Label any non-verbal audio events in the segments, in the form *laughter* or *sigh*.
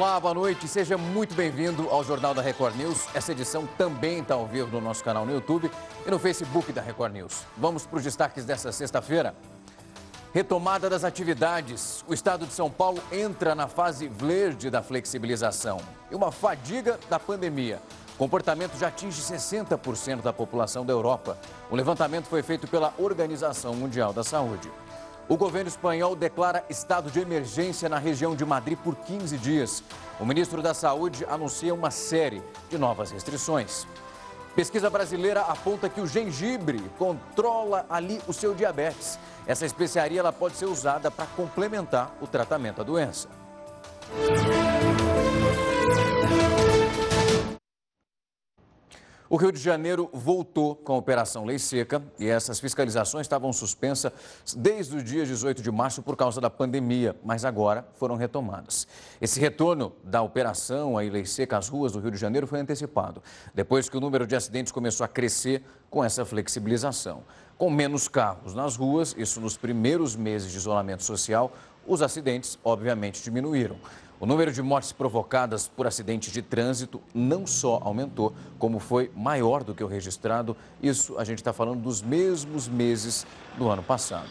Olá, boa noite. Seja muito bem-vindo ao Jornal da Record News. Essa edição também está ao vivo no nosso canal no YouTube e no Facebook da Record News. Vamos para os destaques dessa sexta-feira. Retomada das atividades. O estado de São Paulo entra na fase verde da flexibilização e uma fadiga da pandemia. O comportamento já atinge 60% da população da Europa. O levantamento foi feito pela Organização Mundial da Saúde. O governo espanhol declara estado de emergência na região de Madrid por 15 dias. O ministro da Saúde anuncia uma série de novas restrições. Pesquisa brasileira aponta que o gengibre controla ali o seu diabetes. Essa especiaria ela pode ser usada para complementar o tratamento da doença. O Rio de Janeiro voltou com a Operação Lei Seca e essas fiscalizações estavam suspensas desde o dia 18 de março por causa da pandemia, mas agora foram retomadas. Esse retorno da operação a Lei Seca às ruas do Rio de Janeiro foi antecipado, depois que o número de acidentes começou a crescer com essa flexibilização. Com menos carros nas ruas, isso nos primeiros meses de isolamento social, os acidentes obviamente diminuíram. O número de mortes provocadas por acidentes de trânsito não só aumentou, como foi maior do que o registrado. Isso a gente está falando dos mesmos meses do ano passado.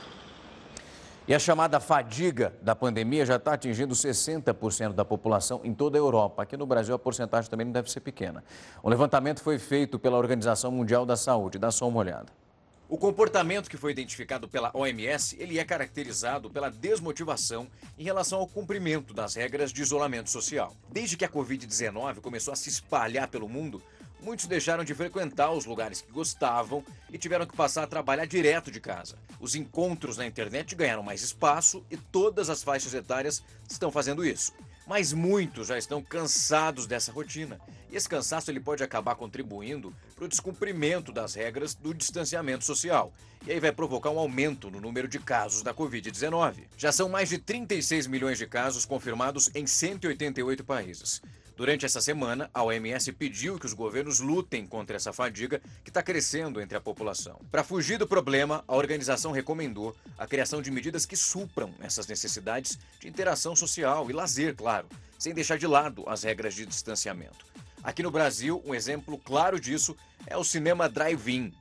E a chamada fadiga da pandemia já está atingindo 60% da população em toda a Europa. Aqui no Brasil a porcentagem também não deve ser pequena. O levantamento foi feito pela Organização Mundial da Saúde. Dá só uma olhada. O comportamento que foi identificado pela OMS, ele é caracterizado pela desmotivação em relação ao cumprimento das regras de isolamento social. Desde que a Covid-19 começou a se espalhar pelo mundo, muitos deixaram de frequentar os lugares que gostavam e tiveram que passar a trabalhar direto de casa. Os encontros na internet ganharam mais espaço e todas as faixas etárias estão fazendo isso. Mas muitos já estão cansados dessa rotina. E esse cansaço ele pode acabar contribuindo para o descumprimento das regras do distanciamento social. E aí vai provocar um aumento no número de casos da Covid-19. Já são mais de 36 milhões de casos confirmados em 188 países. Durante essa semana, a OMS pediu que os governos lutem contra essa fadiga que está crescendo entre a população. Para fugir do problema, a organização recomendou a criação de medidas que supram essas necessidades de interação social e lazer, claro, sem deixar de lado as regras de distanciamento. Aqui no Brasil, um exemplo claro disso é o cinema drive-in,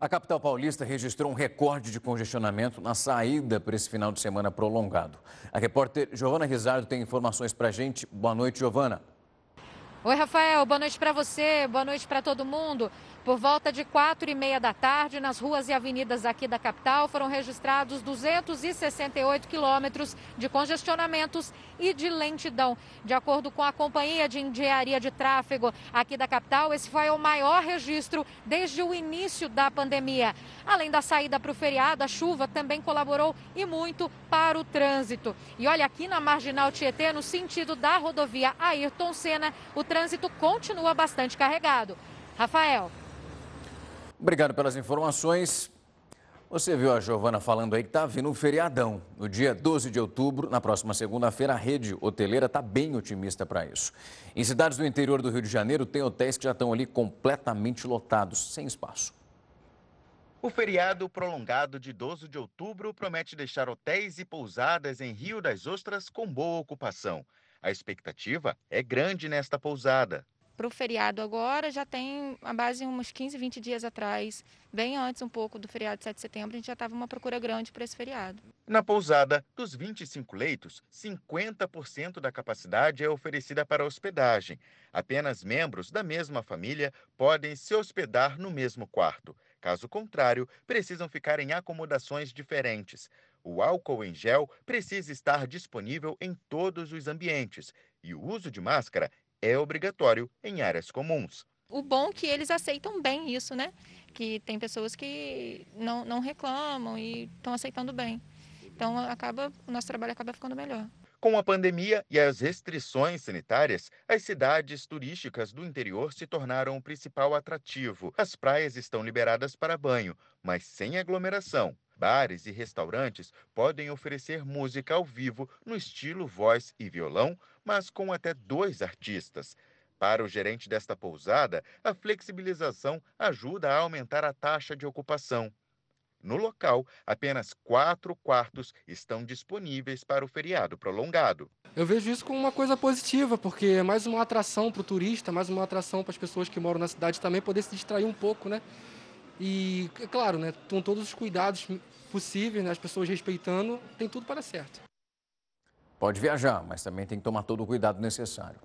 a capital paulista registrou um recorde de congestionamento na saída para esse final de semana prolongado. A repórter Giovana Rizardo tem informações para a gente. Boa noite, Giovana. Oi, Rafael. Boa noite para você, boa noite para todo mundo. Por volta de quatro e meia da tarde, nas ruas e avenidas aqui da capital, foram registrados 268 quilômetros de congestionamentos e de lentidão. De acordo com a Companhia de Engenharia de Tráfego aqui da capital, esse foi o maior registro desde o início da pandemia. Além da saída para o feriado, a chuva também colaborou e muito para o trânsito. E olha, aqui na Marginal Tietê, no sentido da rodovia Ayrton Senna, o trânsito continua bastante carregado. Rafael. Obrigado pelas informações. Você viu a Giovana falando aí que está vindo um feriadão. No dia 12 de outubro, na próxima segunda-feira, a rede hoteleira está bem otimista para isso. Em cidades do interior do Rio de Janeiro, tem hotéis que já estão ali completamente lotados, sem espaço. O feriado prolongado de 12 de outubro promete deixar hotéis e pousadas em Rio das Ostras com boa ocupação. A expectativa é grande nesta pousada para o feriado agora já tem a base uns 15, 20 dias atrás, bem antes um pouco do feriado de 7 de setembro, a gente já estava uma procura grande para esse feriado. Na pousada, dos 25 leitos, 50% da capacidade é oferecida para hospedagem. Apenas membros da mesma família podem se hospedar no mesmo quarto. Caso contrário, precisam ficar em acomodações diferentes. O álcool em gel precisa estar disponível em todos os ambientes e o uso de máscara é obrigatório em áreas comuns. O bom é que eles aceitam bem isso, né? Que tem pessoas que não, não reclamam e estão aceitando bem. Então acaba, o nosso trabalho acaba ficando melhor. Com a pandemia e as restrições sanitárias, as cidades turísticas do interior se tornaram o principal atrativo. As praias estão liberadas para banho, mas sem aglomeração. Bares e restaurantes podem oferecer música ao vivo no estilo voz e violão, mas com até dois artistas. Para o gerente desta pousada, a flexibilização ajuda a aumentar a taxa de ocupação. No local, apenas quatro quartos estão disponíveis para o feriado prolongado. Eu vejo isso como uma coisa positiva, porque é mais uma atração para o turista, mais uma atração para as pessoas que moram na cidade também poder se distrair um pouco, né? E, é claro, né, com todos os cuidados possíveis, né, as pessoas respeitando, tem tudo para certo. Pode viajar, mas também tem que tomar todo o cuidado necessário.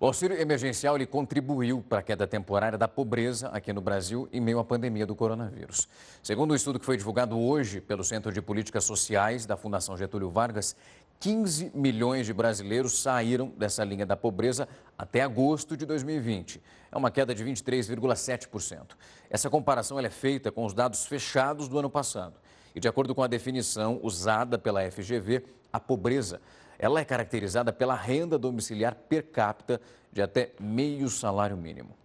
O auxílio emergencial ele contribuiu para a queda temporária da pobreza aqui no Brasil em meio à pandemia do coronavírus. Segundo o um estudo que foi divulgado hoje pelo Centro de Políticas Sociais da Fundação Getúlio Vargas, 15 milhões de brasileiros saíram dessa linha da pobreza até agosto de 2020. É uma queda de 23,7%. Essa comparação é feita com os dados fechados do ano passado. E de acordo com a definição usada pela FGV, a pobreza ela é caracterizada pela renda domiciliar per capita de até meio salário mínimo.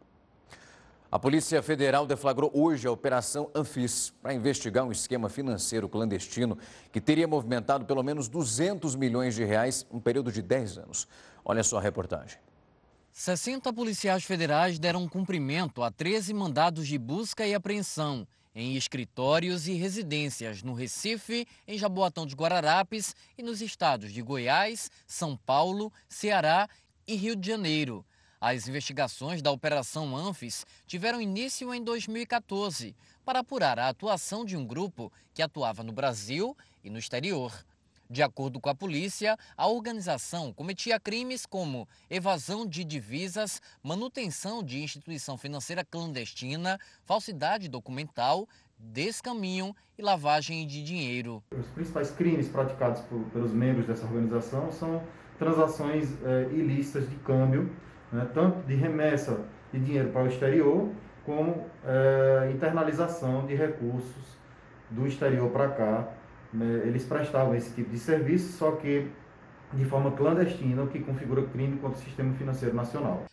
A Polícia Federal deflagrou hoje a Operação Anfis para investigar um esquema financeiro clandestino que teria movimentado pelo menos 200 milhões de reais em um período de 10 anos. Olha só a reportagem. 60 policiais federais deram cumprimento a 13 mandados de busca e apreensão em escritórios e residências no Recife, em Jaboatão dos Guararapes e nos estados de Goiás, São Paulo, Ceará e Rio de Janeiro. As investigações da Operação Anfis tiveram início em 2014 para apurar a atuação de um grupo que atuava no Brasil e no exterior. De acordo com a polícia, a organização cometia crimes como evasão de divisas, manutenção de instituição financeira clandestina, falsidade documental, descaminho e lavagem de dinheiro. Os principais crimes praticados por, pelos membros dessa organização são transações é, ilícitas de câmbio, né, tanto de remessa de dinheiro para o exterior, como é, internalização de recursos do exterior para cá né, eles prestavam esse tipo de serviço, só que de forma clandestina, o que configura crime contra o sistema financeiro nacional.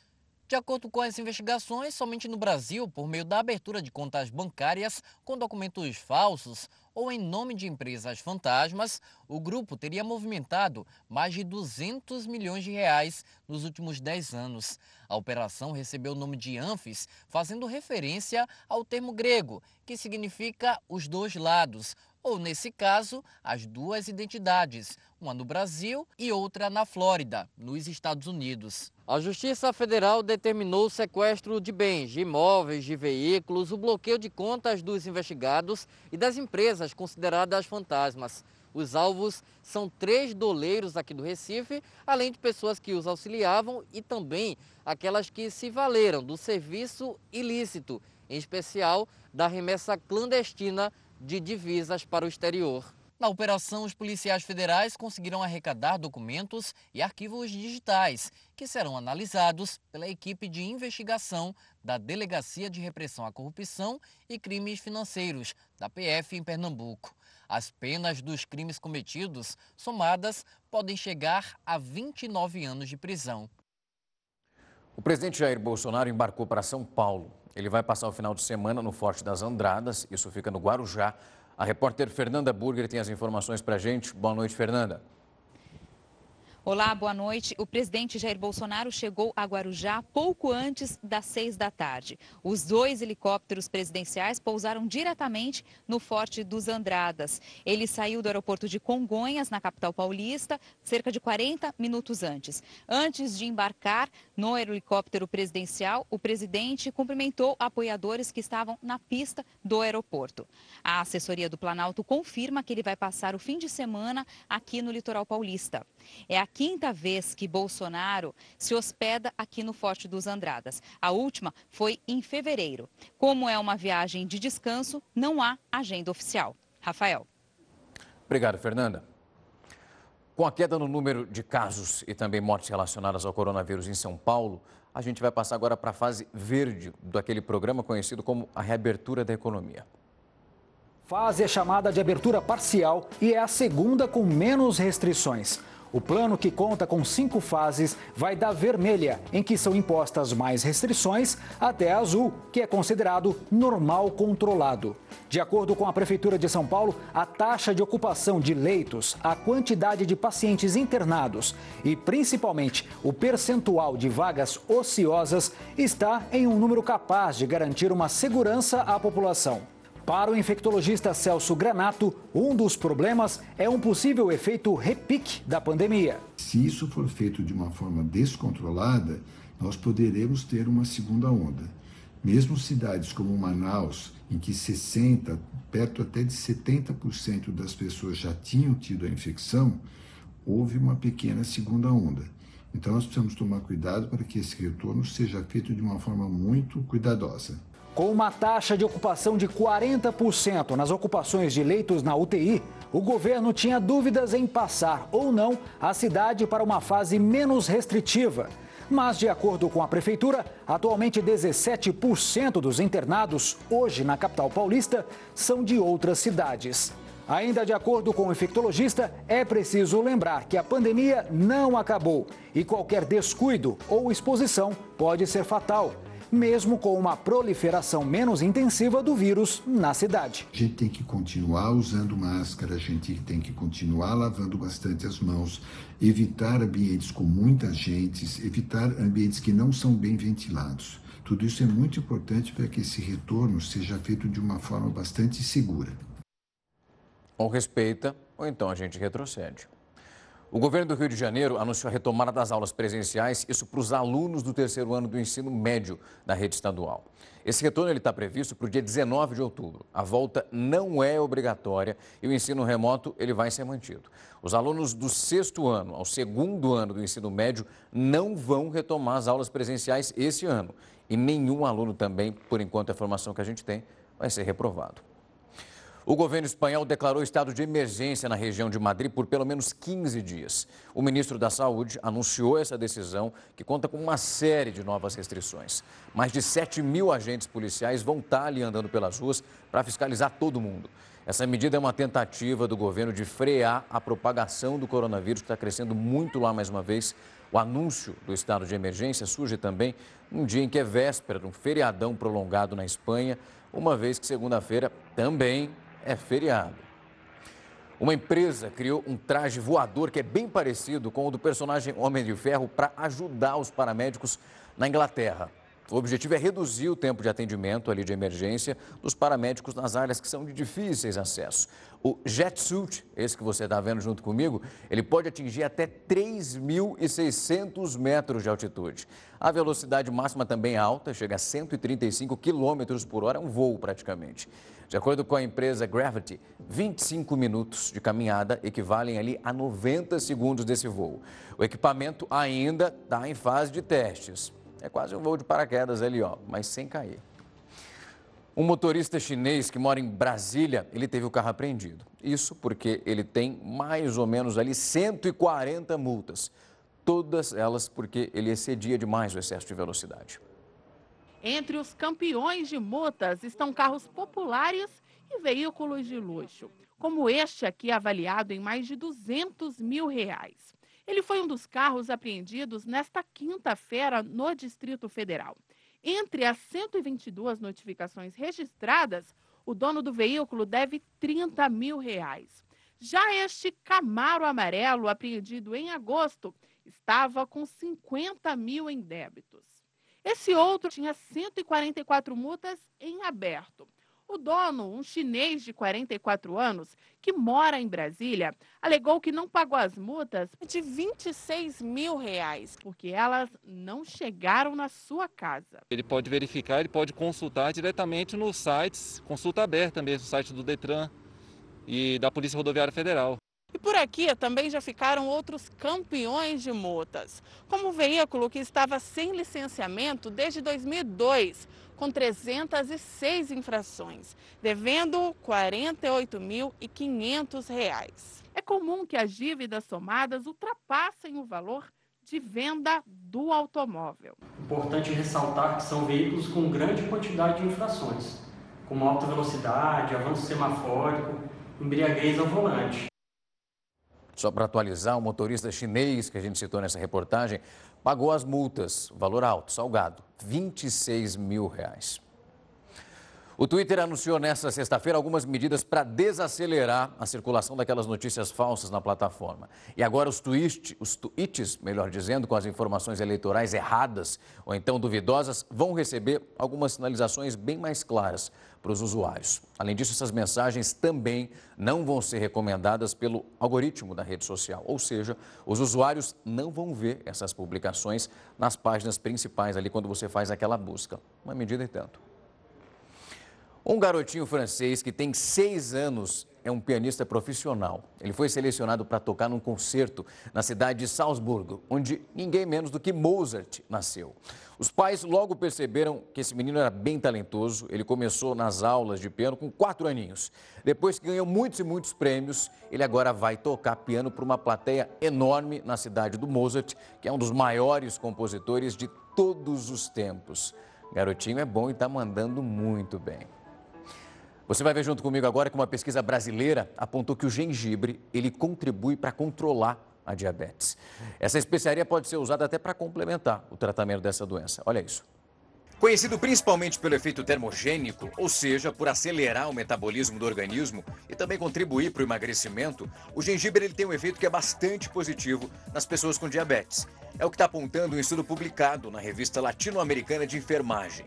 De acordo com as investigações, somente no Brasil, por meio da abertura de contas bancárias com documentos falsos ou em nome de empresas fantasmas, o grupo teria movimentado mais de 200 milhões de reais nos últimos 10 anos. A operação recebeu o nome de Anfis, fazendo referência ao termo grego, que significa os dois lados, ou, nesse caso, as duas identidades, uma no Brasil e outra na Flórida, nos Estados Unidos. A Justiça Federal determinou o sequestro de bens, de imóveis, de veículos, o bloqueio de contas dos investigados e das empresas consideradas fantasmas. Os alvos são três doleiros aqui do Recife, além de pessoas que os auxiliavam e também aquelas que se valeram do serviço ilícito, em especial da remessa clandestina de divisas para o exterior. Na operação, os policiais federais conseguiram arrecadar documentos e arquivos digitais, que serão analisados pela equipe de investigação da Delegacia de Repressão à Corrupção e Crimes Financeiros, da PF em Pernambuco. As penas dos crimes cometidos, somadas, podem chegar a 29 anos de prisão. O presidente Jair Bolsonaro embarcou para São Paulo ele vai passar o final de semana no Forte das Andradas, isso fica no Guarujá. A repórter Fernanda Burger tem as informações para a gente. Boa noite, Fernanda. Olá, boa noite. O presidente Jair Bolsonaro chegou a Guarujá pouco antes das seis da tarde. Os dois helicópteros presidenciais pousaram diretamente no Forte dos Andradas. Ele saiu do aeroporto de Congonhas, na capital paulista, cerca de 40 minutos antes. Antes de embarcar no helicóptero presidencial, o presidente cumprimentou apoiadores que estavam na pista do aeroporto. A assessoria do Planalto confirma que ele vai passar o fim de semana aqui no litoral paulista. É a quinta vez que Bolsonaro se hospeda aqui no Forte dos Andradas. A última foi em fevereiro. Como é uma viagem de descanso, não há agenda oficial. Rafael. Obrigado, Fernanda. Com a queda no número de casos e também mortes relacionadas ao coronavírus em São Paulo, a gente vai passar agora para a fase verde daquele programa conhecido como a reabertura da economia. Fase é chamada de abertura parcial e é a segunda com menos restrições. O plano, que conta com cinco fases, vai da vermelha, em que são impostas mais restrições, até a azul, que é considerado normal controlado. De acordo com a Prefeitura de São Paulo, a taxa de ocupação de leitos, a quantidade de pacientes internados e, principalmente, o percentual de vagas ociosas está em um número capaz de garantir uma segurança à população. Para o infectologista Celso Granato, um dos problemas é um possível efeito repique da pandemia. Se isso for feito de uma forma descontrolada, nós poderemos ter uma segunda onda. Mesmo cidades como Manaus, em que 60, perto até de 70% das pessoas já tinham tido a infecção, houve uma pequena segunda onda. Então nós precisamos tomar cuidado para que esse retorno seja feito de uma forma muito cuidadosa. Com uma taxa de ocupação de 40% nas ocupações de leitos na UTI, o governo tinha dúvidas em passar ou não a cidade para uma fase menos restritiva. Mas, de acordo com a Prefeitura, atualmente 17% dos internados hoje na capital paulista são de outras cidades. Ainda de acordo com o infectologista, é preciso lembrar que a pandemia não acabou e qualquer descuido ou exposição pode ser fatal mesmo com uma proliferação menos intensiva do vírus na cidade. A gente tem que continuar usando máscara, a gente tem que continuar lavando bastante as mãos, evitar ambientes com muita gente, evitar ambientes que não são bem ventilados. Tudo isso é muito importante para que esse retorno seja feito de uma forma bastante segura. Ou respeita, ou então a gente retrocede. O governo do Rio de Janeiro anunciou a retomada das aulas presenciais, isso para os alunos do terceiro ano do ensino médio da rede estadual. Esse retorno está previsto para o dia 19 de outubro. A volta não é obrigatória e o ensino remoto ele vai ser mantido. Os alunos do sexto ano ao segundo ano do ensino médio não vão retomar as aulas presenciais esse ano. E nenhum aluno também, por enquanto a informação que a gente tem, vai ser reprovado. O governo espanhol declarou estado de emergência na região de Madrid por pelo menos 15 dias. O ministro da Saúde anunciou essa decisão, que conta com uma série de novas restrições. Mais de 7 mil agentes policiais vão estar ali andando pelas ruas para fiscalizar todo mundo. Essa medida é uma tentativa do governo de frear a propagação do coronavírus, que está crescendo muito lá mais uma vez. O anúncio do estado de emergência surge também num dia em que é véspera de um feriadão prolongado na Espanha, uma vez que segunda-feira também é feriado. Uma empresa criou um traje voador que é bem parecido com o do personagem Homem de Ferro para ajudar os paramédicos na Inglaterra. O objetivo é reduzir o tempo de atendimento ali de emergência dos paramédicos nas áreas que são de difíceis acesso. O Jetsuit, esse que você está vendo junto comigo, ele pode atingir até 3.600 metros de altitude. A velocidade máxima também é alta, chega a 135 quilômetros por hora, é um voo praticamente. De acordo com a empresa Gravity, 25 minutos de caminhada equivalem ali a 90 segundos desse voo. O equipamento ainda está em fase de testes. É quase um voo de paraquedas ali, ó, mas sem cair. Um motorista chinês que mora em Brasília, ele teve o carro apreendido. Isso porque ele tem mais ou menos ali 140 multas. Todas elas porque ele excedia demais o excesso de velocidade. Entre os campeões de multas estão carros populares e veículos de luxo, como este aqui avaliado em mais de 200 mil reais. Ele foi um dos carros apreendidos nesta quinta-feira no Distrito Federal. Entre as 122 notificações registradas, o dono do veículo deve 30 mil reais. Já este Camaro amarelo, apreendido em agosto, estava com 50 mil em débitos. Esse outro tinha 144 multas em aberto. O dono, um chinês de 44 anos, que mora em Brasília, alegou que não pagou as multas de 26 mil reais, porque elas não chegaram na sua casa. Ele pode verificar, ele pode consultar diretamente nos sites, consulta aberta mesmo, site do Detran e da Polícia Rodoviária Federal. E por aqui também já ficaram outros campeões de multas, como o veículo que estava sem licenciamento desde 2002 com 306 infrações, devendo R$ 48.500. É comum que as dívidas somadas ultrapassem o valor de venda do automóvel. Importante ressaltar que são veículos com grande quantidade de infrações, como alta velocidade, avanço semafórico, embriaguez ao volante. Só para atualizar, o motorista chinês que a gente citou nessa reportagem pagou as multas, valor alto, salgado, 26 mil reais. O Twitter anunciou nesta sexta-feira algumas medidas para desacelerar a circulação daquelas notícias falsas na plataforma. E agora os, twist, os tweets, melhor dizendo, com as informações eleitorais erradas ou então duvidosas, vão receber algumas sinalizações bem mais claras para os usuários. Além disso, essas mensagens também não vão ser recomendadas pelo algoritmo da rede social, ou seja, os usuários não vão ver essas publicações nas páginas principais ali quando você faz aquela busca. Uma medida e tanto. Um garotinho francês que tem seis anos é um pianista profissional. Ele foi selecionado para tocar num concerto na cidade de Salzburgo, onde ninguém menos do que Mozart nasceu. Os pais logo perceberam que esse menino era bem talentoso. Ele começou nas aulas de piano com quatro aninhos. Depois que ganhou muitos e muitos prêmios, ele agora vai tocar piano para uma plateia enorme na cidade do Mozart, que é um dos maiores compositores de todos os tempos. Garotinho é bom e está mandando muito bem. Você vai ver junto comigo agora que uma pesquisa brasileira apontou que o gengibre ele contribui para controlar a diabetes. Essa especiaria pode ser usada até para complementar o tratamento dessa doença. Olha isso. Conhecido principalmente pelo efeito termogênico, ou seja, por acelerar o metabolismo do organismo e também contribuir para o emagrecimento, o gengibre ele tem um efeito que é bastante positivo nas pessoas com diabetes. É o que está apontando um estudo publicado na revista Latino-Americana de Enfermagem.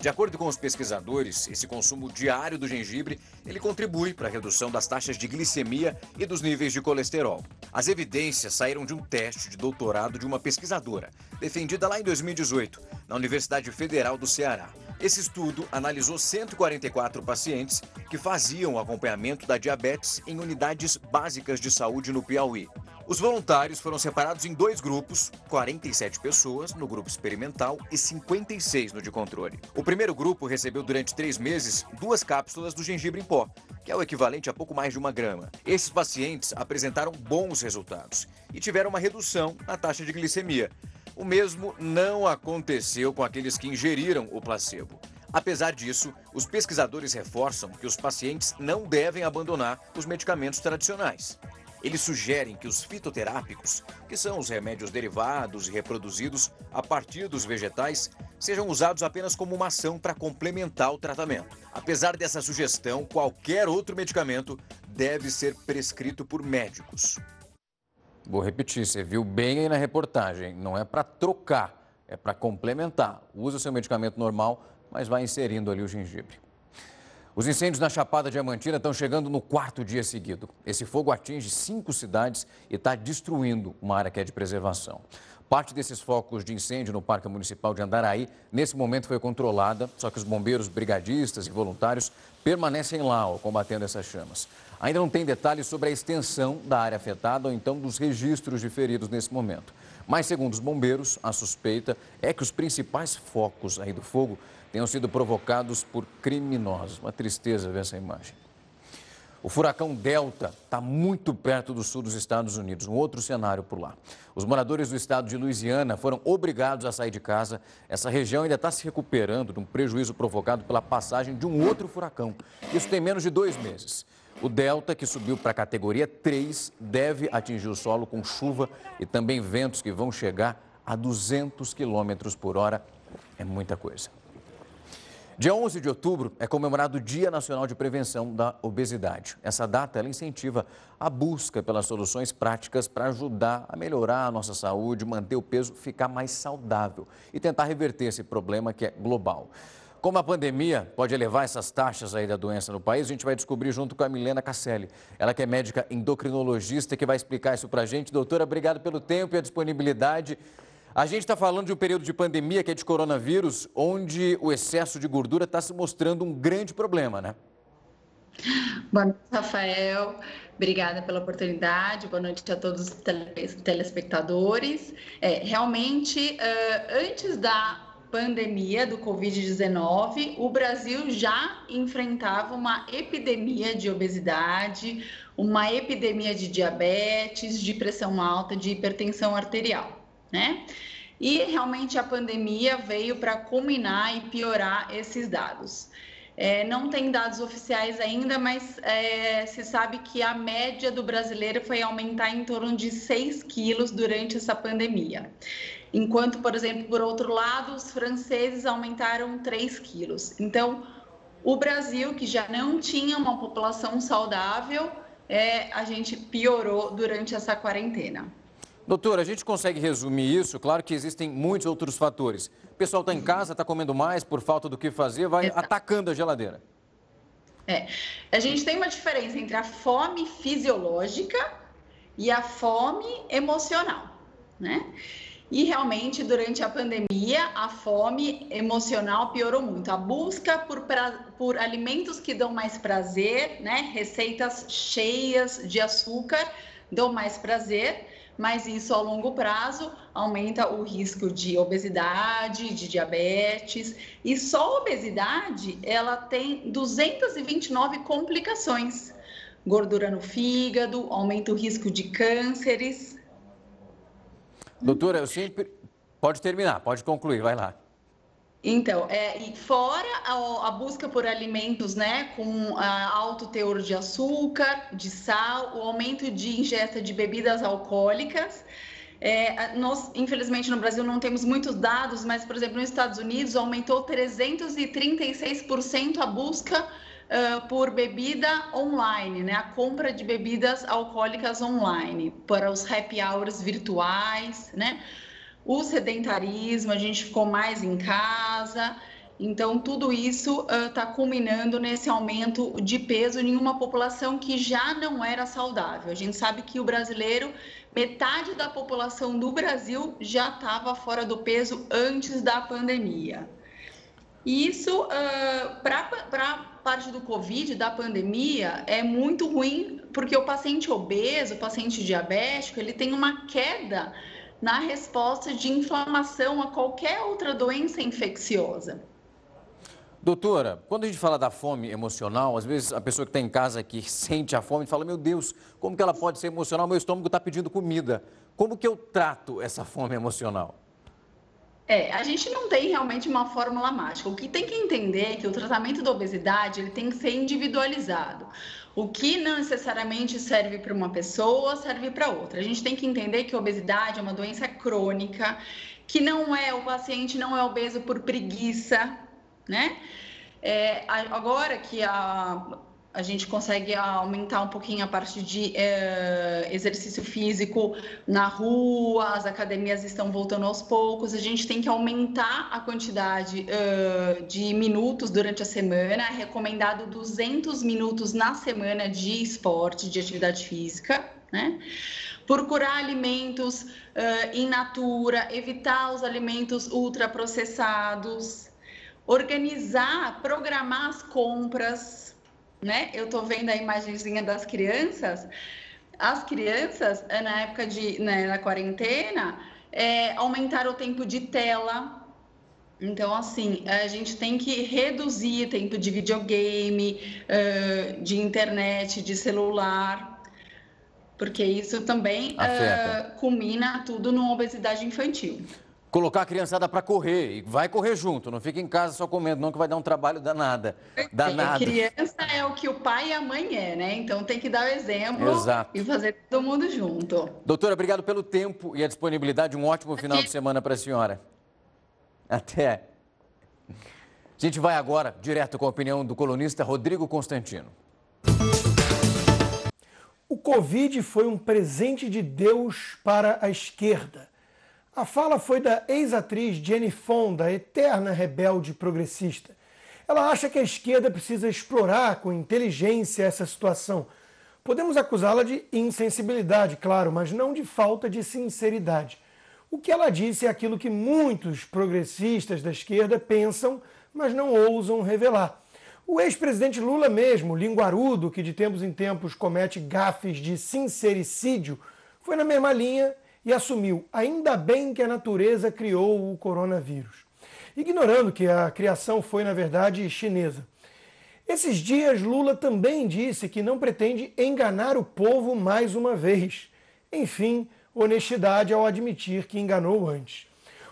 De acordo com os pesquisadores, esse consumo diário do gengibre, ele contribui para a redução das taxas de glicemia e dos níveis de colesterol. As evidências saíram de um teste de doutorado de uma pesquisadora, defendida lá em 2018, na Universidade Federal do Ceará. Esse estudo analisou 144 pacientes que faziam acompanhamento da diabetes em unidades básicas de saúde no Piauí. Os voluntários foram separados em dois grupos, 47 pessoas no grupo experimental e 56 no de controle. O primeiro grupo recebeu durante três meses duas cápsulas do gengibre em pó, que é o equivalente a pouco mais de uma grama. Esses pacientes apresentaram bons resultados e tiveram uma redução na taxa de glicemia. O mesmo não aconteceu com aqueles que ingeriram o placebo. Apesar disso, os pesquisadores reforçam que os pacientes não devem abandonar os medicamentos tradicionais. Eles sugerem que os fitoterápicos, que são os remédios derivados e reproduzidos a partir dos vegetais, sejam usados apenas como uma ação para complementar o tratamento. Apesar dessa sugestão, qualquer outro medicamento deve ser prescrito por médicos. Vou repetir, você viu bem aí na reportagem, não é para trocar, é para complementar. Usa o seu medicamento normal, mas vai inserindo ali o gengibre. Os incêndios na Chapada Diamantina estão chegando no quarto dia seguido. Esse fogo atinge cinco cidades e está destruindo uma área que é de preservação. Parte desses focos de incêndio no Parque Municipal de Andaraí, nesse momento foi controlada, só que os bombeiros brigadistas e voluntários permanecem lá, ó, combatendo essas chamas. Ainda não tem detalhes sobre a extensão da área afetada ou então dos registros de feridos nesse momento. Mas, segundo os bombeiros, a suspeita é que os principais focos aí do fogo tenham sido provocados por criminosos. Uma tristeza ver essa imagem. O furacão Delta está muito perto do sul dos Estados Unidos, um outro cenário por lá. Os moradores do estado de Louisiana foram obrigados a sair de casa. Essa região ainda está se recuperando de um prejuízo provocado pela passagem de um outro furacão. Isso tem menos de dois meses. O Delta, que subiu para a categoria 3, deve atingir o solo com chuva e também ventos que vão chegar a 200 quilômetros por hora. É muita coisa. Dia 11 de outubro é comemorado o Dia Nacional de Prevenção da Obesidade. Essa data ela incentiva a busca pelas soluções práticas para ajudar a melhorar a nossa saúde, manter o peso, ficar mais saudável e tentar reverter esse problema que é global. Como a pandemia pode elevar essas taxas aí da doença no país, a gente vai descobrir junto com a Milena Casselli. Ela que é médica endocrinologista que vai explicar isso para a gente. Doutora, obrigado pelo tempo e a disponibilidade. A gente está falando de um período de pandemia que é de coronavírus, onde o excesso de gordura está se mostrando um grande problema, né? Boa noite, Rafael. Obrigada pela oportunidade. Boa noite a todos os telespectadores. É, realmente, antes da pandemia do Covid-19, o Brasil já enfrentava uma epidemia de obesidade, uma epidemia de diabetes, de pressão alta, de hipertensão arterial né? E realmente a pandemia veio para culminar e piorar esses dados. É, não tem dados oficiais ainda, mas é, se sabe que a média do brasileiro foi aumentar em torno de 6 quilos durante essa pandemia. Enquanto, por exemplo, por outro lado, os franceses aumentaram 3 quilos. Então, O Brasil, que já não tinha uma população saudável, é, a gente piorou durante essa quarentena. Doutora, a gente consegue resumir isso? Claro que existem muitos outros fatores. O pessoal está em casa, está comendo mais por falta do que fazer, vai Exato. atacando a geladeira. É. A gente tem uma diferença entre a fome fisiológica e a fome emocional, né? E realmente, durante a pandemia, a fome emocional piorou muito. A busca por, pra, por alimentos que dão mais prazer, né? Receitas cheias de açúcar dão mais prazer, mas isso a longo prazo aumenta o risco de obesidade, de diabetes. E só a obesidade, ela tem 229 complicações. Gordura no fígado, aumenta o risco de cânceres, Doutora, eu sempre. Pode terminar, pode concluir, vai lá. Então, é, e fora a, a, busca por alimentos né, com alto teor de açúcar, de sal, o aumento de ingesta de bebidas alcoólicas. É, nós, infelizmente, no Brasil não temos muitos dados, mas, por exemplo, nos Estados Unidos aumentou 336% a busca uh, por bebida online, né? A compra de bebidas alcoólicas online para os happy hours virtuais, né? O sedentarismo, a gente ficou mais em casa. Então, tudo isso está uh, culminando nesse aumento de peso em uma população que já não era saudável. A gente sabe que o brasileiro, metade da população do Brasil já estava fora do peso antes da pandemia. Isso, uh, para parte do Covid, da pandemia, é muito ruim, porque o paciente obeso, o paciente diabético, ele tem uma queda na resposta de inflamação a qualquer outra doença infecciosa. Doutora, quando a gente fala da fome emocional, às vezes a pessoa que está em casa que *laughs* sente a fome fala: Meu Deus, como que ela pode ser emocional? Meu estômago está pedindo comida. Como que eu trato essa fome emocional? É, a gente não tem realmente uma fórmula mágica. O que tem que entender é que o tratamento da obesidade ele tem que ser individualizado. O que não necessariamente serve para uma pessoa, serve para outra. A gente tem que entender que obesidade é uma doença crônica, que não é, o paciente não é obeso por preguiça, né? É, agora que a a gente consegue aumentar um pouquinho a parte de é, exercício físico na rua, as academias estão voltando aos poucos, a gente tem que aumentar a quantidade uh, de minutos durante a semana, é recomendado 200 minutos na semana de esporte, de atividade física, né? Procurar alimentos uh, in natura, evitar os alimentos ultraprocessados, organizar, programar as compras, né? Eu tô vendo a imagenzinha das crianças. As crianças, eh, na época de, né, na quarentena, é, aumentaram o tempo de tela. Então, assim, a gente tem que reduzir o tempo de videogame, uh, de internet, de celular, porque isso também uh, culmina tudo numa obesidade infantil colocar a criançada para correr e vai correr junto, não fica em casa só comendo, não que vai dar um trabalho danada. danado. Criança é o que o pai e a mãe é, né? Então tem que dar o exemplo Exato. e fazer todo mundo junto. Doutora, obrigado pelo tempo e a disponibilidade. Um ótimo final de semana para a senhora. Até. A gente vai agora direto com a opinião do colunista Rodrigo Constantino. O Covid foi um presente de Deus para a esquerda. A fala foi da ex-atriz Jenny Fonda, eterna rebelde progressista. Ela acha que a esquerda precisa explorar com inteligência essa situação. Podemos acusá-la de insensibilidade, claro, mas não de falta de sinceridade. O que ela disse é aquilo que muitos progressistas da esquerda pensam, mas não ousam revelar. O ex-presidente Lula mesmo, linguarudo, que de tempos em tempos comete gafes de sincericídio, foi na mesma linha e assumiu: ainda bem que a natureza criou o coronavírus, ignorando que a criação foi, na verdade, chinesa. Esses dias, Lula também disse que não pretende enganar o povo mais uma vez. Enfim, honestidade ao admitir que enganou antes.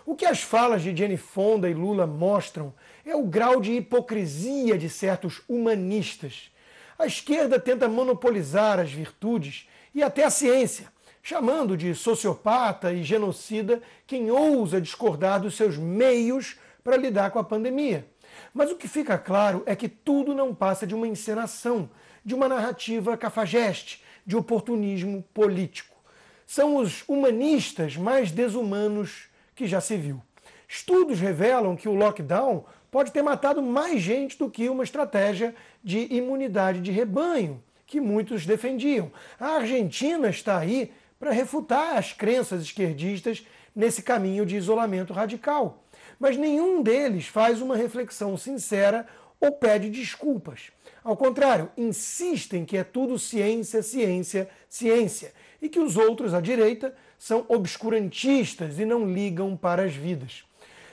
O que as falas de Jenny Fonda e Lula mostram é o grau de hipocrisia de certos humanistas. A esquerda tenta monopolizar as virtudes e até a ciência chamando de sociopata e genocida quem ousa discordar dos seus meios para lidar com a pandemia. Mas o que fica claro é que tudo não passa de uma encenação, de uma narrativa cafajeste, de oportunismo político. São os humanistas mais desumanos que já se viu. Estudos revelam que o lockdown pode ter matado mais gente do que uma estratégia de imunidade de rebanho, que muitos defendiam. A Argentina está aí para refutar as crenças esquerdistas nesse caminho de isolamento radical. Mas nenhum deles faz uma reflexão sincera ou pede desculpas. Ao contrário, insistem que é tudo ciência, ciência, ciência e que os outros à direita são obscurantistas e não ligam para as vidas.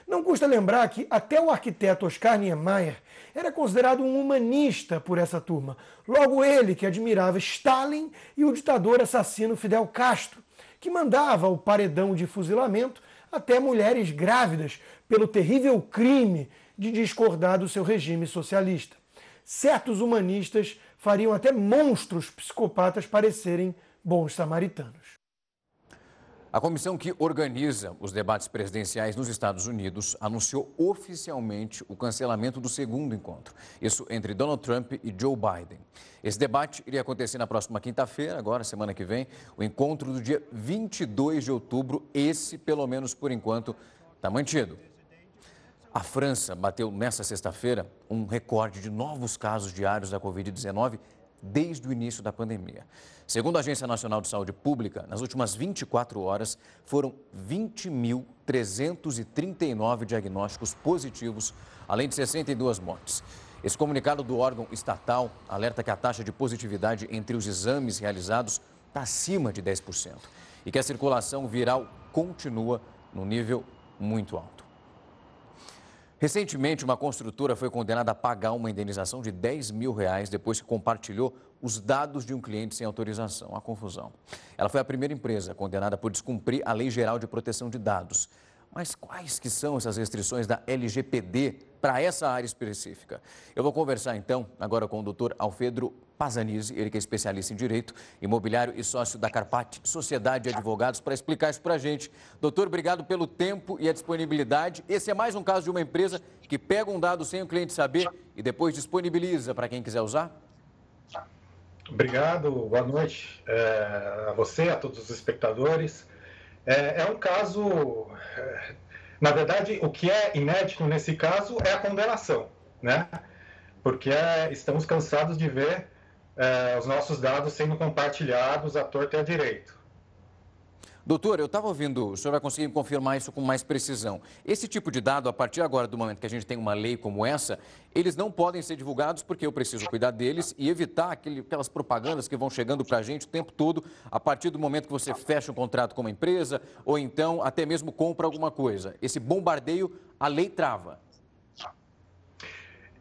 Não custa lembrar que até o arquiteto Oscar Niemeyer era considerado um humanista por essa turma. Logo ele que admirava Stalin e o ditador assassino Fidel Castro, que mandava o paredão de fuzilamento até mulheres grávidas pelo terrível crime de discordar do seu regime socialista. Certos humanistas fariam até monstros psicopatas parecerem bons samaritanos. A comissão que organiza os debates presidenciais nos Estados Unidos anunciou oficialmente o cancelamento do segundo encontro, isso entre Donald Trump e Joe Biden. Esse debate iria acontecer na próxima quinta-feira, agora, semana que vem, o encontro do dia 22 de outubro. Esse, pelo menos por enquanto, está mantido. A França bateu nesta sexta-feira um recorde de novos casos diários da Covid-19 desde o início da pandemia. Segundo a Agência Nacional de Saúde Pública, nas últimas 24 horas foram 20.339 diagnósticos positivos, além de 62 mortes. Esse comunicado do órgão estatal alerta que a taxa de positividade entre os exames realizados está acima de 10% e que a circulação viral continua no nível muito alto. Recentemente, uma construtora foi condenada a pagar uma indenização de 10 mil reais depois que compartilhou os dados de um cliente sem autorização. A confusão. Ela foi a primeira empresa condenada por descumprir a Lei Geral de Proteção de Dados. Mas quais que são essas restrições da LGPD para essa área específica? Eu vou conversar então agora com o doutor Alfredo Pazanise, ele que é especialista em Direito Imobiliário e sócio da Carpati Sociedade de Advogados, para explicar isso para a gente. Doutor, obrigado pelo tempo e a disponibilidade. Esse é mais um caso de uma empresa que pega um dado sem o cliente saber e depois disponibiliza para quem quiser usar? Obrigado, boa noite é, a você, a todos os espectadores. É, é um caso, é, na verdade, o que é inédito nesse caso é a condenação, né? Porque é, estamos cansados de ver é, os nossos dados sendo compartilhados à torta e à direito. Doutor, eu estava ouvindo, o senhor vai conseguir confirmar isso com mais precisão. Esse tipo de dado, a partir agora do momento que a gente tem uma lei como essa, eles não podem ser divulgados porque eu preciso cuidar deles e evitar aquele, aquelas propagandas que vão chegando para a gente o tempo todo, a partir do momento que você fecha um contrato com uma empresa ou então até mesmo compra alguma coisa. Esse bombardeio, a lei trava.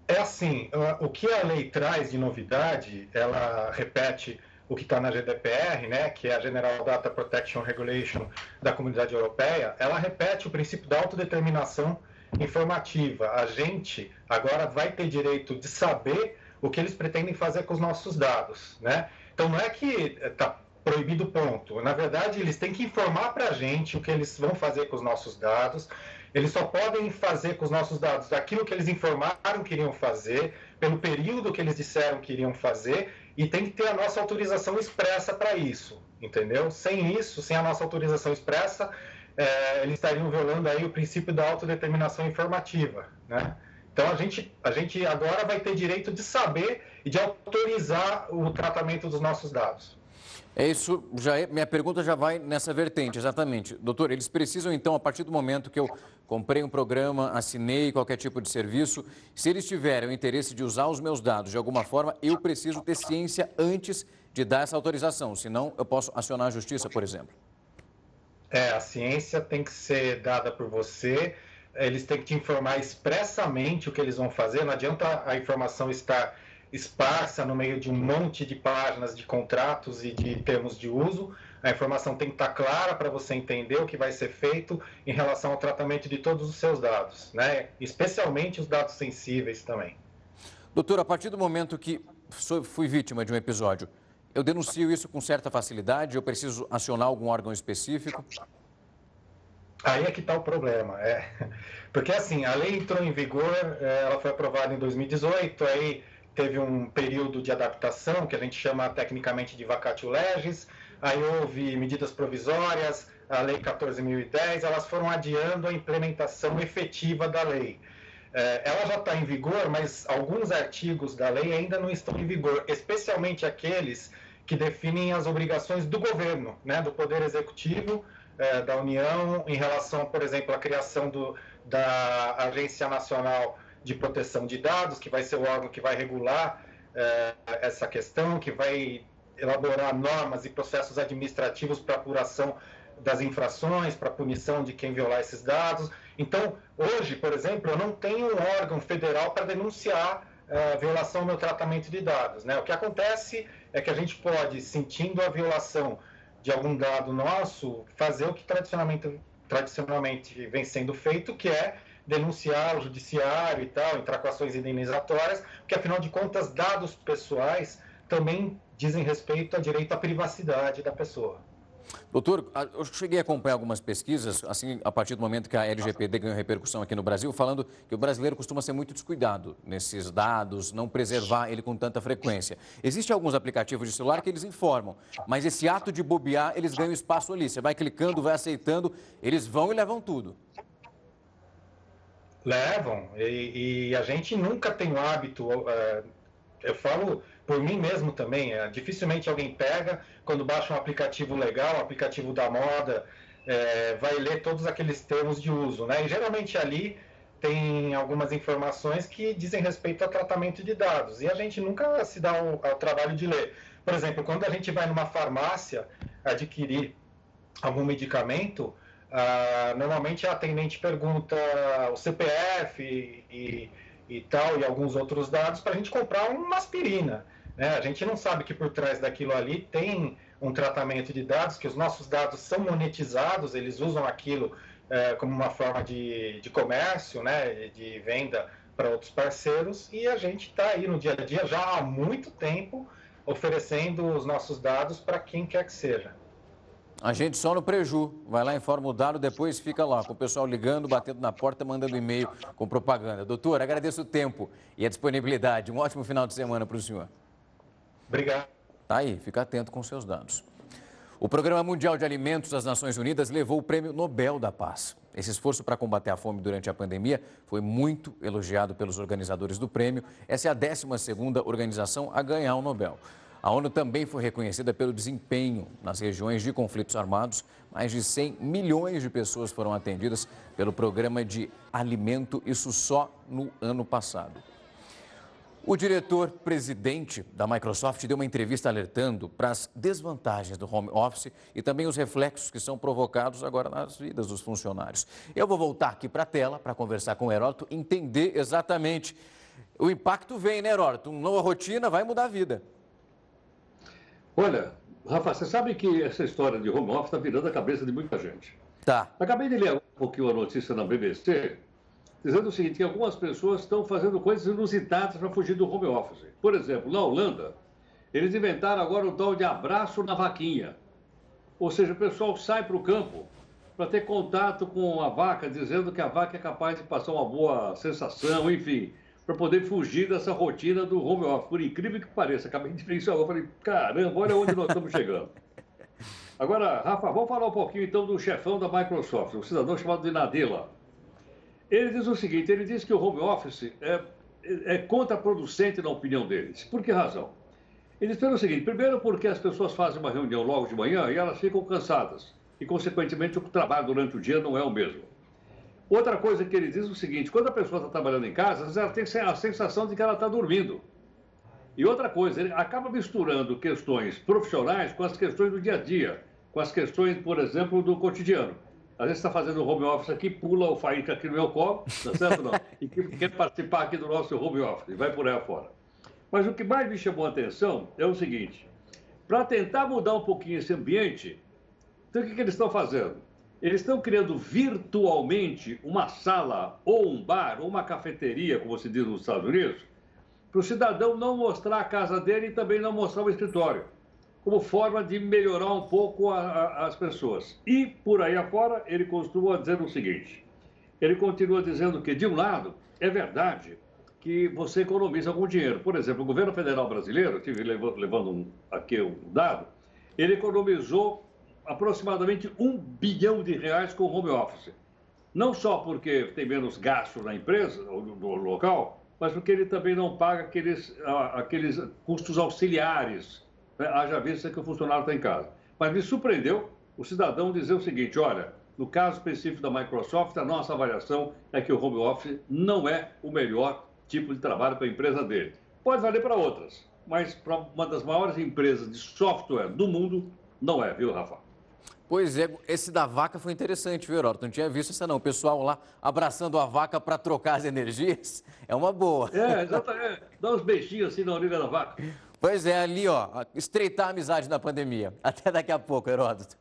É assim, o que a lei traz de novidade, ela repete o que está na GDPR, né, que é a General Data Protection Regulation da Comunidade Europeia, ela repete o princípio da autodeterminação informativa. A gente agora vai ter direito de saber o que eles pretendem fazer com os nossos dados, né? Então não é que está proibido ponto. Na verdade, eles têm que informar para a gente o que eles vão fazer com os nossos dados. Eles só podem fazer com os nossos dados aquilo que eles informaram que iriam fazer, pelo período que eles disseram que iriam fazer e tem que ter a nossa autorização expressa para isso, entendeu? Sem isso, sem a nossa autorização expressa, é, eles estariam violando aí o princípio da autodeterminação informativa, né? Então a gente, a gente agora vai ter direito de saber e de autorizar o tratamento dos nossos dados. É isso, já é, minha pergunta já vai nessa vertente, exatamente. Doutor, eles precisam então, a partir do momento que eu comprei um programa, assinei qualquer tipo de serviço, se eles tiverem o interesse de usar os meus dados de alguma forma, eu preciso ter ciência antes de dar essa autorização, senão eu posso acionar a justiça, por exemplo. É, a ciência tem que ser dada por você, eles têm que te informar expressamente o que eles vão fazer, não adianta a informação estar esparsa no meio de um monte de páginas de contratos e de termos de uso. A informação tem que estar clara para você entender o que vai ser feito em relação ao tratamento de todos os seus dados, né? especialmente os dados sensíveis também. Doutor, a partir do momento que fui vítima de um episódio, eu denuncio isso com certa facilidade? Eu preciso acionar algum órgão específico? Aí é que está o problema. É. *laughs* Porque assim, a lei entrou em vigor, é, ela foi aprovada em 2018, aí teve um período de adaptação, que a gente chama tecnicamente de vacatio legis, aí houve medidas provisórias, a lei 14.010, elas foram adiando a implementação efetiva da lei. É, ela já está em vigor, mas alguns artigos da lei ainda não estão em vigor, especialmente aqueles que definem as obrigações do governo, né, do Poder Executivo, é, da União, em relação, por exemplo, à criação do, da Agência Nacional de Proteção de Dados, que vai ser o órgão que vai regular é, essa questão, que vai elaborar normas e processos administrativos para apuração das infrações, para punição de quem violar esses dados. Então, hoje, por exemplo, eu não tenho um órgão federal para denunciar é, a violação meu tratamento de dados. Né? O que acontece é que a gente pode, sentindo a violação de algum dado nosso, fazer o que tradicionalmente tradicionalmente vem sendo feito, que é denunciar o judiciário e tal, entrar com ações indenizatórias, porque afinal de contas, dados pessoais também dizem respeito ao direito à privacidade da pessoa. Doutor, eu cheguei a acompanhar algumas pesquisas, assim, a partir do momento que a LGPD ganhou repercussão aqui no Brasil, falando que o brasileiro costuma ser muito descuidado nesses dados, não preservar ele com tanta frequência. Existem alguns aplicativos de celular que eles informam, mas esse ato de bobear, eles ganham espaço ali. Você vai clicando, vai aceitando, eles vão e levam tudo. Levam, e, e a gente nunca tem o hábito, uh, eu falo por mim mesmo também. É, dificilmente alguém pega, quando baixa um aplicativo legal, um aplicativo da moda, é, vai ler todos aqueles termos de uso. Né? E geralmente ali tem algumas informações que dizem respeito ao tratamento de dados. E a gente nunca se dá ao trabalho de ler. Por exemplo, quando a gente vai numa farmácia adquirir algum medicamento, ah, normalmente a atendente pergunta o CPF e, e, e tal, e alguns outros dados, para a gente comprar uma aspirina. Né? A gente não sabe que por trás daquilo ali tem um tratamento de dados, que os nossos dados são monetizados, eles usam aquilo é, como uma forma de, de comércio, né? de venda para outros parceiros, e a gente está aí no dia a dia já há muito tempo oferecendo os nossos dados para quem quer que seja. A gente só no preju, vai lá, informa o dado, depois fica lá, com o pessoal ligando, batendo na porta, mandando e-mail com propaganda. Doutor, agradeço o tempo e a disponibilidade. Um ótimo final de semana para o senhor. Obrigado. Tá aí, fica atento com seus dados. O Programa Mundial de Alimentos das Nações Unidas levou o Prêmio Nobel da Paz. Esse esforço para combater a fome durante a pandemia foi muito elogiado pelos organizadores do prêmio. Essa é a 12ª organização a ganhar o Nobel. A ONU também foi reconhecida pelo desempenho nas regiões de conflitos armados. Mais de 100 milhões de pessoas foram atendidas pelo programa de alimento, isso só no ano passado. O diretor-presidente da Microsoft deu uma entrevista alertando para as desvantagens do home office e também os reflexos que são provocados agora nas vidas dos funcionários. Eu vou voltar aqui para a tela para conversar com o Heródoto, entender exatamente. O impacto vem, né, Heródoto? Uma nova rotina vai mudar a vida. Olha, Rafa, você sabe que essa história de home office está virando a cabeça de muita gente. Tá. Acabei de ler um pouquinho a notícia na BBC dizendo o seguinte, que algumas pessoas estão fazendo coisas inusitadas para fugir do home office. Por exemplo, na Holanda, eles inventaram agora o tal de abraço na vaquinha. Ou seja, o pessoal sai para o campo para ter contato com a vaca, dizendo que a vaca é capaz de passar uma boa sensação, enfim, para poder fugir dessa rotina do home office. Por incrível que pareça, acabei de isso agora, falei, caramba, olha onde nós estamos chegando. *laughs* Agora, Rafa, vamos falar um pouquinho então do chefão da Microsoft, um cidadão chamado de Nadella. Ele diz o seguinte: ele diz que o home office é, é contraproducente na opinião deles. Por que razão? Ele diz pelo seguinte: primeiro, porque as pessoas fazem uma reunião logo de manhã e elas ficam cansadas. E, consequentemente, o trabalho durante o dia não é o mesmo. Outra coisa que ele diz é o seguinte: quando a pessoa está trabalhando em casa, ela tem a sensação de que ela está dormindo. E outra coisa, ele acaba misturando questões profissionais com as questões do dia a dia, com as questões, por exemplo, do cotidiano às vezes está fazendo home office aqui, pula o Faísca aqui no meu colo, tá certo não? *laughs* E quer participar aqui do nosso home office, e vai por aí afora. Mas o que mais me chamou a atenção é o seguinte, para tentar mudar um pouquinho esse ambiente, então o que, que eles estão fazendo? Eles estão criando virtualmente uma sala, ou um bar, ou uma cafeteria, como se diz nos Estados Unidos, para o cidadão não mostrar a casa dele e também não mostrar o escritório. como forma de melhorar um pouco a, a, as pessoas. E, por aí afora, ele continua dizendo o seguinte: ele continua dizendo que, de um lado, é verdade que você economiza algum dinheiro. Por exemplo, o governo federal brasileiro, estive levando aqui um dado, ele economizou aproximadamente um bilhão de reais com home office. Não só porque tem menos gastos na empresa, ou no local, mas porque ele também não paga aqueles, aqueles custos auxiliares, né? haja vista que o funcionário está em casa. Mas me surpreendeu o cidadão dizer o seguinte: olha, no caso específico da Microsoft, a nossa avaliação é que o home office não é o melhor tipo de trabalho para a empresa dele. Pode valer para outras, mas para uma das maiores empresas de software do mundo, não é, viu, Rafa? Pois é, esse da vaca foi interessante, viu, Heródoto? Não tinha visto essa não. O pessoal lá abraçando a vaca para trocar as energias. *laughs* É uma boa. É, exatamente. Dá uns beijinhos assim na orelha da vaca. Pois é, ali, ó, estreitar a amizade na pandemia. *laughs* Até daqui a pouco, Heródoto.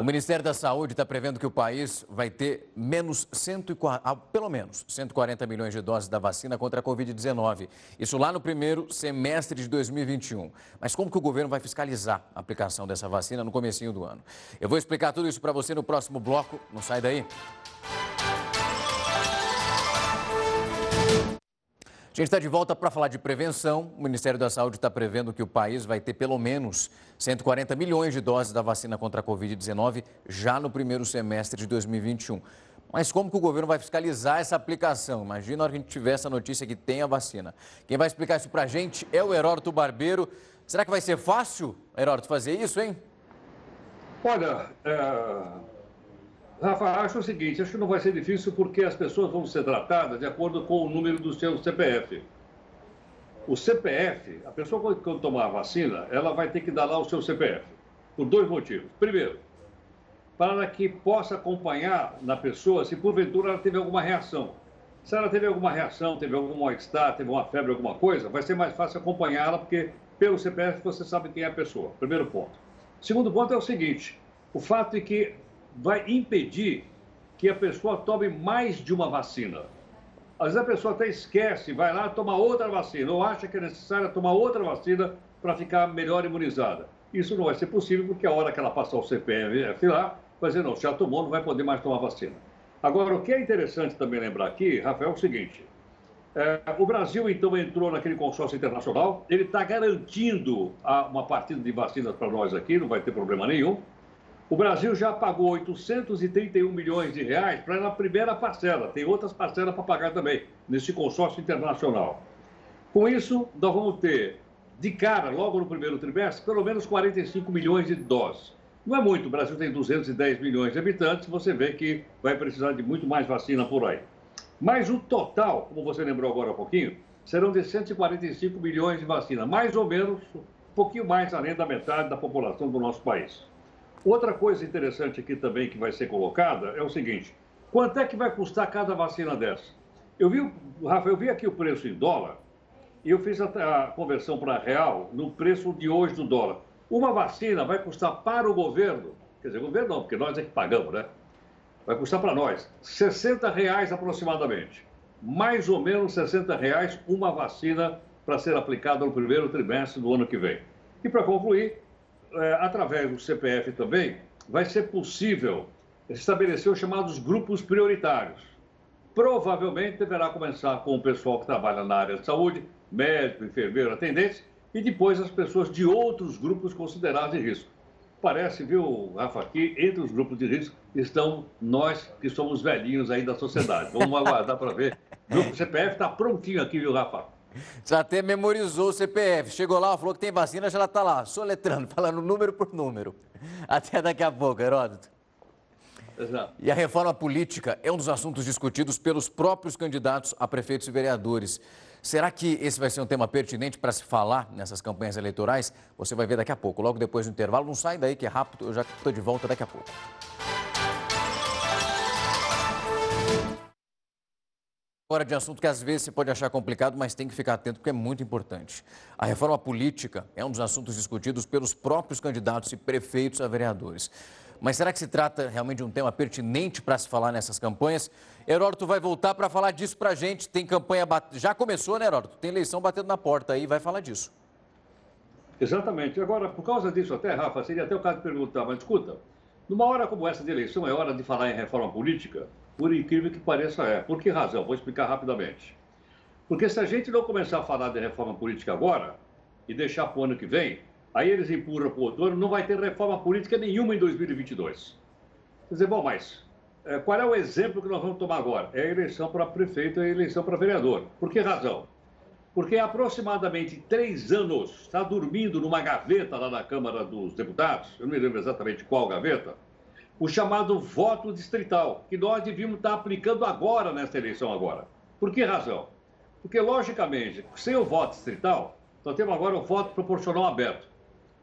O Ministério da Saúde está prevendo que o país vai ter menos 140, ah, pelo menos 140 milhões de doses da vacina contra a Covid-19. Isso lá no primeiro semestre de 2021. Mas como que o governo vai fiscalizar a aplicação dessa vacina no comecinho do ano? Eu vou explicar tudo isso para você no próximo bloco. Não sai daí. A gente está de volta para falar de prevenção. O Ministério da Saúde está prevendo que o país vai ter pelo menos 140 milhões de doses da vacina contra a Covid-19 já no primeiro semestre de 2021. Mas como que o governo vai fiscalizar essa aplicação? Imagina a hora que a gente tiver essa notícia que tem a vacina. Quem vai explicar isso para a gente é o Heródoto Barbeiro. Será que vai ser fácil, Heródoto, fazer isso, hein? Olha, é Rafa, acho o seguinte, acho que não vai ser difícil porque as pessoas vão ser tratadas de acordo com o número do seu CPF. O CPF, a pessoa quando tomar a vacina, ela vai ter que dar lá o seu CPF, por dois motivos. Primeiro, para que possa acompanhar na pessoa se porventura ela teve alguma reação. Se ela teve alguma reação, teve algum mal-estar, teve uma febre, alguma coisa, vai ser mais fácil acompanhá-la, porque pelo CPF você sabe quem é a pessoa. Primeiro ponto. Segundo ponto é o seguinte: o fato de que vai impedir que a pessoa tome mais de uma vacina. Às vezes a pessoa até esquece, vai lá tomar outra vacina, ou acha que é necessário tomar outra vacina para ficar melhor imunizada. Isso não vai ser possível, porque a hora que ela passar o CPF lá, vai dizer, não, já tomou, não vai poder mais tomar vacina. Agora, o que é interessante também lembrar aqui, Rafael, é o seguinte: é, o Brasil, então, entrou naquele consórcio internacional, ele está garantindo a, uma partida de vacinas para nós aqui, não vai ter problema nenhum. O Brasil já pagou 831 milhões de reais para na primeira parcela. Tem outras parcelas para pagar também, nesse consórcio internacional. Com isso, nós vamos ter, de cara, logo no primeiro trimestre, pelo menos 45 milhões de doses. Não é muito, o Brasil tem 210 milhões de habitantes, você vê que vai precisar de muito mais vacina por aí. Mas o total, como você lembrou agora há pouquinho, serão de 145 milhões de vacina, mais ou menos, um pouquinho mais além da metade da população do nosso país. Outra coisa interessante aqui também que vai ser colocada é o seguinte: quanto é que vai custar cada vacina dessa? Eu vi, Rafa, eu vi aqui o preço em dólar e eu fiz a, a conversão para real no preço de hoje do dólar. Uma vacina vai custar para o governo, quer dizer, governo não, porque nós é que pagamos, né? Vai custar para nós 60 reais aproximadamente. Mais ou menos 60 reais uma vacina para ser aplicada no primeiro trimestre do ano que vem. E para concluir, é, através do CPF também, vai ser possível estabelecer os chamados grupos prioritários. Provavelmente deverá começar com o pessoal que trabalha na área de saúde, médico, enfermeiro, atendente, e depois as pessoas de outros grupos considerados de risco. Parece, viu, Rafa, que entre os grupos de risco estão nós que somos velhinhos aí da sociedade. Vamos aguardar para ver. O grupo CPF está prontinho aqui, viu, Rafa? *laughs* Já até memorizou o CPF. Chegou lá, falou que tem vacina, já está lá, soletrando, *laughs* falando número por número. Até daqui a pouco, Heródoto. Exato. E a reforma política é um dos assuntos discutidos pelos próprios candidatos a prefeitos e vereadores. Será que esse vai ser um tema pertinente para se falar nessas campanhas eleitorais? Você vai ver daqui a pouco, logo depois do intervalo. Não sai daí que é rápido, eu já estou de volta daqui a pouco. Agora de assunto que às vezes você pode achar complicado, mas tem que ficar atento porque é muito importante. A reforma política é um dos assuntos discutidos pelos próprios candidatos e prefeitos a vereadores. Mas será que se trata realmente de um tema pertinente para se falar nessas campanhas? Heródoto vai voltar para falar disso para a gente. Tem campanha, bat... já começou, né, Heródoto? Tem eleição batendo na porta aí, vai falar disso. Exatamente. Agora, por causa disso até, Rafa, seria até o caso de perguntar, mas escuta, numa hora como essa de eleição é hora de falar em reforma política? Por incrível que pareça é. Por que razão? Vou explicar rapidamente. Porque se a gente não começar a falar de reforma política agora e deixar para o ano que vem, aí eles empurram para o outro ano, não vai ter reforma política nenhuma em 2022. Quer dizer, bom, mas é, qual é o exemplo que nós vamos tomar agora? É a eleição para prefeito e a eleição para vereador. Por que razão? Porque aproximadamente três anos está dormindo numa gaveta lá na Câmara dos Deputados, eu não me lembro exatamente qual gaveta, o chamado voto distrital, que nós devíamos estar aplicando agora nessa eleição agora. Por que razão? Porque, logicamente, sem o voto distrital, nós temos agora o voto proporcional aberto.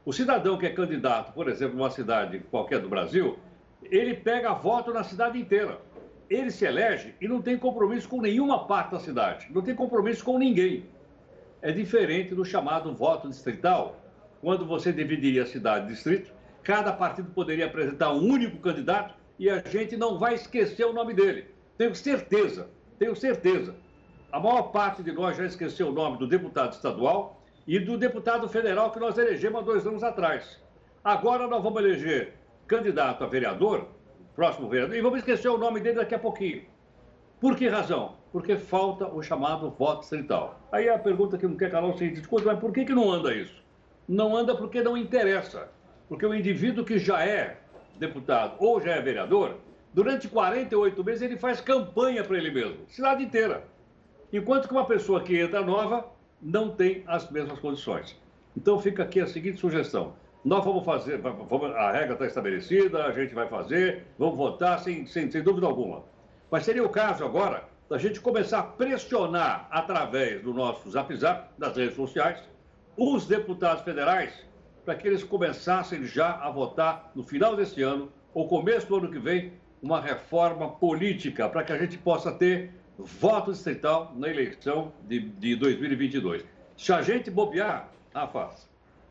O cidadão que é candidato, por exemplo, numa cidade qualquer do Brasil, ele pega voto na cidade inteira. Ele se elege e não tem compromisso com nenhuma parte da cidade, não tem compromisso com ninguém. É diferente do chamado voto distrital, quando você dividiria a cidade distrito cada partido poderia apresentar um único candidato e a gente não vai esquecer o nome dele. Tenho certeza, tenho certeza. A maior parte de nós já esqueceu o nome do deputado estadual e do deputado federal que nós elegemos há dois anos atrás. Agora nós vamos eleger candidato a vereador, próximo vereador, e vamos esquecer o nome dele daqui a pouquinho. Por que razão? Porque falta o chamado voto distrital. Aí a pergunta que não quer calar é o seguinte, mas por que, que não anda isso? Não anda porque não interessa. Porque o indivíduo que já é deputado ou já é vereador, durante 48 meses ele faz campanha para ele mesmo, cidade inteira. Enquanto que uma pessoa que entra nova não tem as mesmas condições. Então fica aqui a seguinte sugestão. Nós vamos fazer, vamos, a regra está estabelecida, a gente vai fazer, vamos votar sem, sem, sem dúvida alguma. Mas seria o caso agora da gente começar a pressionar através do nosso zap zap, das redes sociais, os deputados federais para que eles começassem já a votar no final desse ano ou começo do ano que vem uma reforma política para que a gente possa ter voto distrital na eleição de, de 2022. Se a gente bobear, Rafa,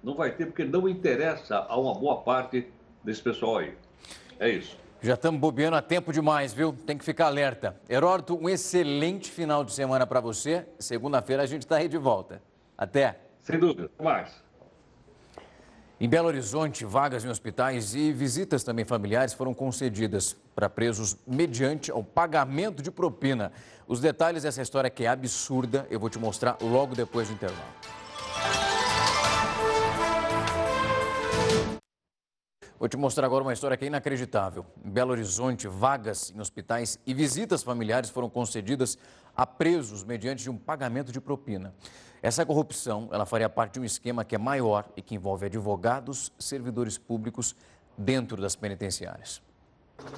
não vai ter porque não interessa a uma boa parte desse pessoal aí. É isso. Já estamos bobeando há tempo demais, viu? Tem que ficar alerta. Heródoto, um excelente final de semana para você. Segunda-feira a gente está aí de volta. Até. Sem dúvida. Até mais. Em Belo Horizonte, vagas em hospitais e visitas também familiares foram concedidas para presos mediante o pagamento de propina. Os detalhes dessa história que é absurda, eu vou te mostrar logo depois do intervalo. Vou te mostrar agora uma história que é inacreditável. Em Belo Horizonte, vagas em hospitais e visitas familiares foram concedidas a presos mediante um pagamento de propina. Essa corrupção, ela faria parte de um esquema que é maior e que envolve advogados, servidores públicos dentro das penitenciárias.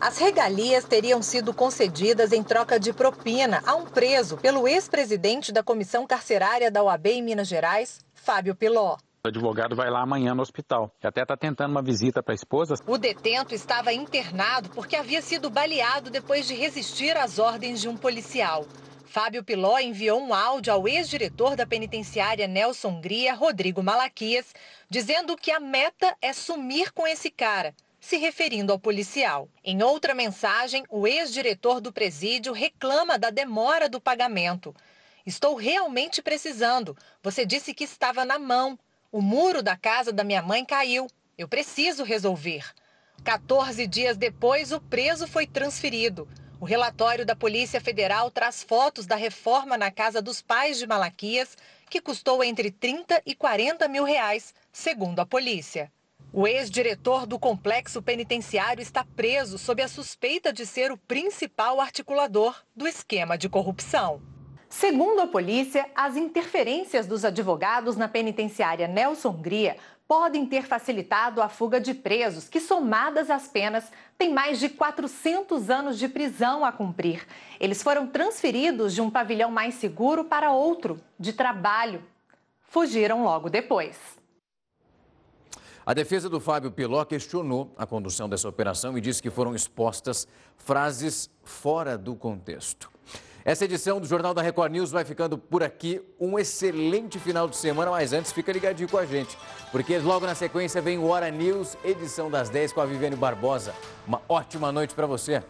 As regalias teriam sido concedidas em troca de propina a um preso pelo ex-presidente da Comissão Carcerária da OAB em Minas Gerais, Fábio Piló. O advogado vai lá amanhã no hospital. E até está tentando uma visita para a esposa. O detento estava internado porque havia sido baleado depois de resistir às ordens de um policial. Fábio Piló enviou um áudio ao ex-diretor da penitenciária Nelson Gria, Rodrigo Malaquias, dizendo que a meta é sumir com esse cara, se referindo ao policial. Em outra mensagem, o ex-diretor do presídio reclama da demora do pagamento. Estou realmente precisando. Você disse que estava na mão. O muro da casa da minha mãe caiu. Eu preciso resolver. 14 dias depois, o preso foi transferido. O relatório da Polícia Federal traz fotos da reforma na casa dos pais de Malaquias, que custou entre 30 e 40 mil reais, segundo a polícia. O ex-diretor do complexo penitenciário está preso sob a suspeita de ser o principal articulador do esquema de corrupção. Segundo a polícia, as interferências dos advogados na penitenciária Nelson Gria podem ter facilitado a fuga de presos que, somadas às penas, têm mais de 400 anos de prisão a cumprir. Eles foram transferidos de um pavilhão mais seguro para outro, de trabalho. Fugiram logo depois. A defesa do Fábio Piló questionou a condução dessa operação e disse que foram expostas frases fora do contexto. Essa edição do Jornal da Record News vai ficando por aqui. Um excelente final de semana, mas antes fica ligadinho com a gente, porque logo na sequência vem o Hora News, edição das 10 com a Viviane Barbosa. Uma ótima noite para você.